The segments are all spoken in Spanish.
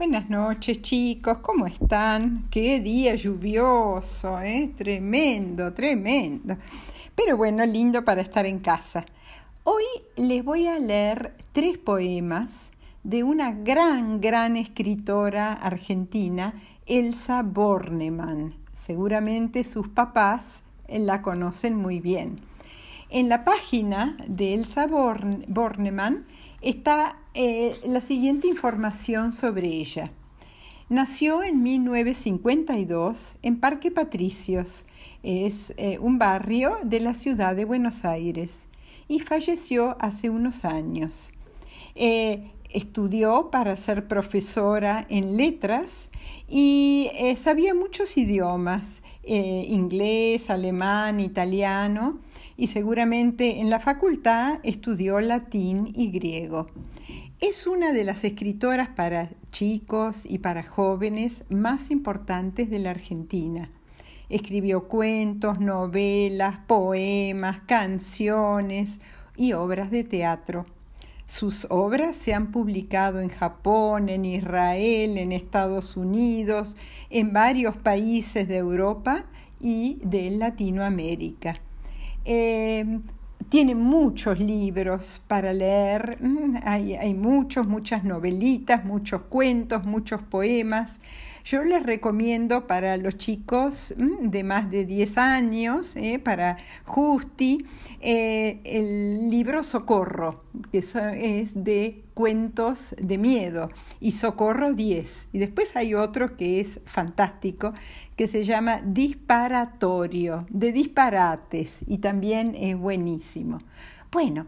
Buenas noches chicos, ¿cómo están? Qué día lluvioso, ¿eh? Tremendo, tremendo. Pero bueno, lindo para estar en casa. Hoy les voy a leer tres poemas de una gran, gran escritora argentina, Elsa Bornemann. Seguramente sus papás la conocen muy bien. En la página de Elsa Bornemann está eh, la siguiente información sobre ella. Nació en 1952 en Parque Patricios, es eh, un barrio de la ciudad de Buenos Aires, y falleció hace unos años. Eh, estudió para ser profesora en letras y sabía muchos idiomas, inglés, alemán, italiano, y seguramente en la facultad estudió latín y griego. Es una de las escritoras para chicos y para jóvenes más importantes de la Argentina. Escribió cuentos, novelas, poemas, canciones y obras de teatro. Sus obras se han publicado en Japón, en Israel, en Estados Unidos, en varios países de Europa y de Latinoamérica. Eh, tiene muchos libros para leer, mm, hay, hay, muchos, muchas novelitas, muchos cuentos, muchos poemas. Yo les recomiendo para los chicos mm, de más de 10 años, eh, para Justi, eh, el libro Socorro, que es de cuentos de miedo, y Socorro 10. Y después hay otro que es fantástico, que se llama Disparatorio, de disparates, y también es buenísimo. Bueno,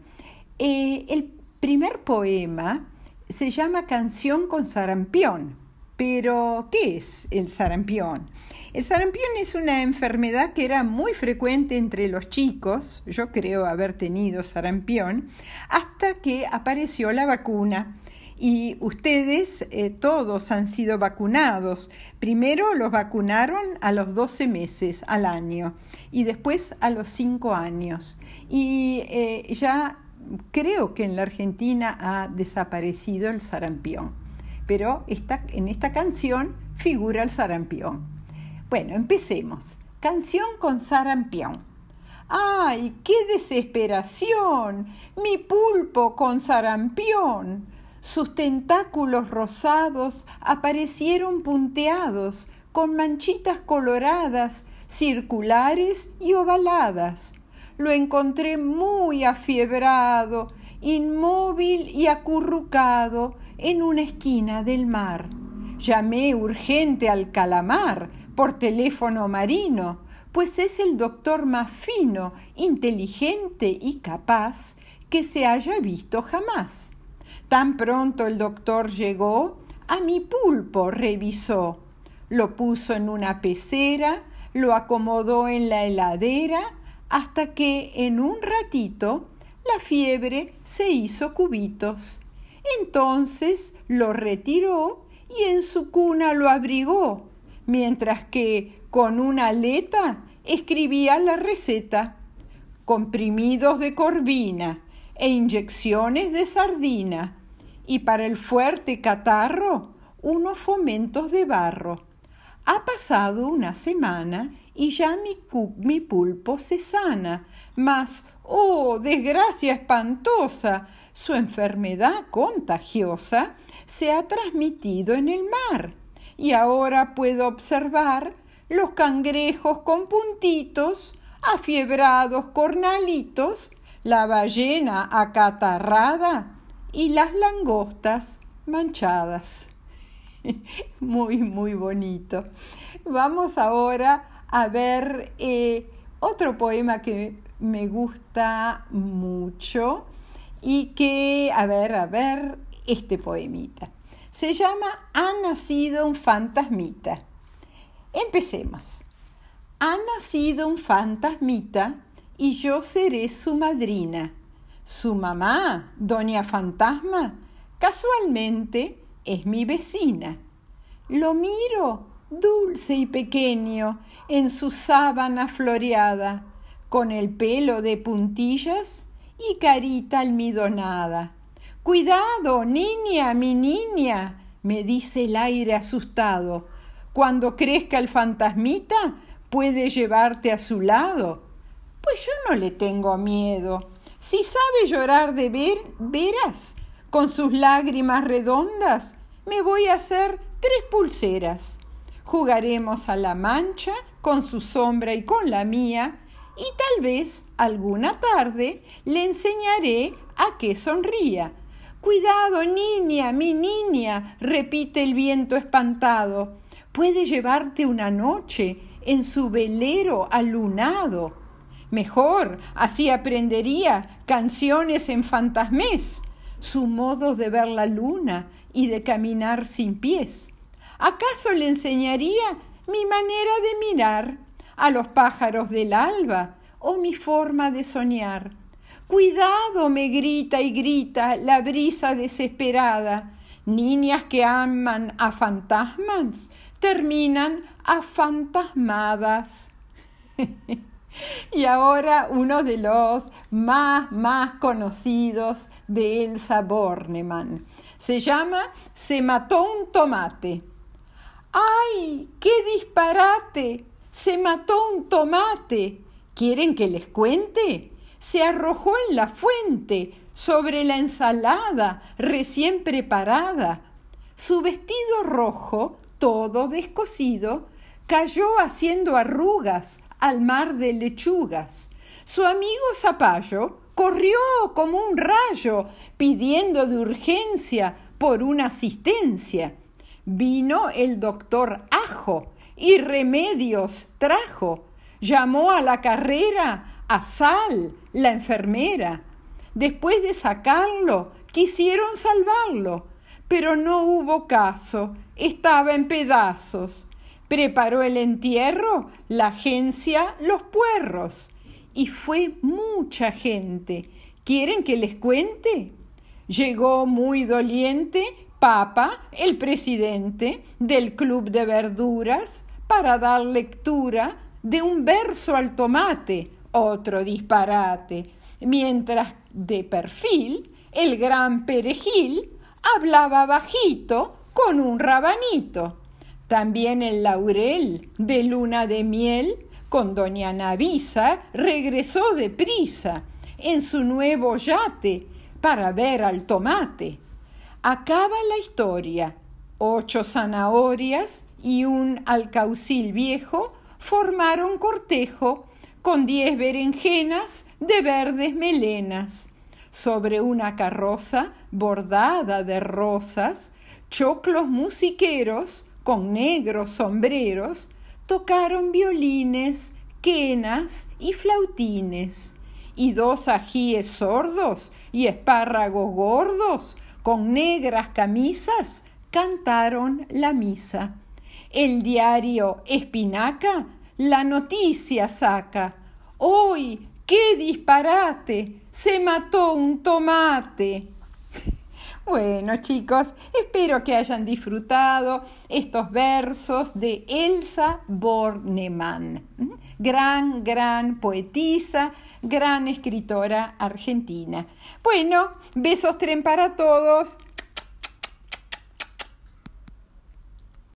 eh, el primer poema se llama Canción con sarampión pero, ¿qué es el sarampión? El sarampión es una enfermedad que era muy frecuente entre los chicos, yo creo haber tenido sarampión, hasta que apareció la vacuna. Y ustedes eh, todos han sido vacunados. Primero los vacunaron a los 12 meses al año y después a los 5 años. Y eh, ya creo que en la Argentina ha desaparecido el sarampión pero en esta canción figura el sarampión. Bueno, empecemos. Canción con sarampión. ¡Ay, qué desesperación! Mi pulpo con sarampión. Sus tentáculos rosados aparecieron punteados, con manchitas coloradas, circulares y ovaladas. Lo encontré muy afiebrado, inmóvil y acurrucado, en una esquina del mar. Llamé urgente al calamar por teléfono marino, pues es el doctor más fino, inteligente y capaz que se haya visto jamás. Tan pronto el doctor llegó, a mi pulpo revisó, lo puso en una pecera, lo acomodó en la heladera, hasta que en un ratito la fiebre se hizo cubitos. Entonces lo retiró y en su cuna lo abrigó, mientras que con una aleta escribía la receta. Comprimidos de corvina e inyecciones de sardina, y para el fuerte catarro unos fomentos de barro. Ha pasado una semana y ya mi, pulpo se sana, mas, oh, desgracia espantosa, su enfermedad contagiosa se ha transmitido en el mar y ahora puedo observar los cangrejos con puntitos, afiebrados cornalitos, la ballena acatarrada y las langostas manchadas. Muy, muy bonito. Vamos ahora a ver eh, otro poema que me gusta mucho y que, a ver, a ver, este poemita. Se llama Ha nacido un fantasmita. Empecemos. Ha nacido un fantasmita y yo seré su madrina. Su mamá, doña Fantasma, casualmente es mi vecina. Lo miro dulce y pequeño en su sábana floreada, con el pelo de puntillas y carita almidonada. Cuidado, niña, mi niña, me dice el aire asustado. Cuando crezca el fantasmita, puede llevarte a su lado. Pues yo no le tengo miedo. Si sabe llorar de ver, veras, con sus lágrimas redondas, me voy a hacer tres pulseras. Jugaremos a la mancha con su sombra y con la mía, y tal vez alguna tarde le enseñaré a que sonría. Cuidado, niña, mi niña, repite el viento espantado. Puede llevarte una noche en su velero alunado. Mejor, así aprendería canciones en fantasmés, su modo de ver la luna y de caminar sin pies. ¿Acaso le enseñaría mi manera de mirar a los pájaros del alba o mi forma de soñar? Cuidado, me grita y grita la brisa desesperada. Niñas que aman a fantasmas terminan afantasmadas. y ahora uno de los más, más conocidos de Elsa Bornemann. Se llama Se mató un tomate. ¡Ay! ¡Qué disparate! Se mató un tomate. ¿Quieren que les cuente? Se arrojó en la fuente, sobre la ensalada recién preparada. Su vestido rojo, todo descosido, cayó haciendo arrugas al mar de lechugas. Su amigo Zapallo corrió como un rayo, pidiendo de urgencia por una asistencia. Vino el doctor Ajo y remedios trajo. Llamó a la carrera a Sal, la enfermera. Después de sacarlo, quisieron salvarlo, pero no hubo caso, estaba en pedazos. Preparó el entierro la agencia Los Puerros y fue mucha gente. ¿Quieren que les cuente? Llegó muy doliente Papa, el presidente del Club de Verduras, para dar lectura de un verso al tomate, otro disparate, mientras de perfil el gran perejil hablaba bajito con un rabanito. También el laurel de luna de miel con doña Navisa regresó deprisa en su nuevo yate para ver al tomate. Acaba la historia. Ocho zanahorias y un alcaucil viejo formaron cortejo con diez berenjenas de verdes melenas. Sobre una carroza bordada de rosas, choclos musiqueros con negros sombreros tocaron violines, quenas y flautines. Y dos ajíes sordos y espárragos gordos con negras camisas, cantaron la misa. El diario Espinaca la noticia saca. ¡Hoy, qué disparate! Se mató un tomate. Bueno chicos, espero que hayan disfrutado estos versos de Elsa Bornemann, gran, gran poetisa, gran escritora argentina. Bueno, besos tren para todos.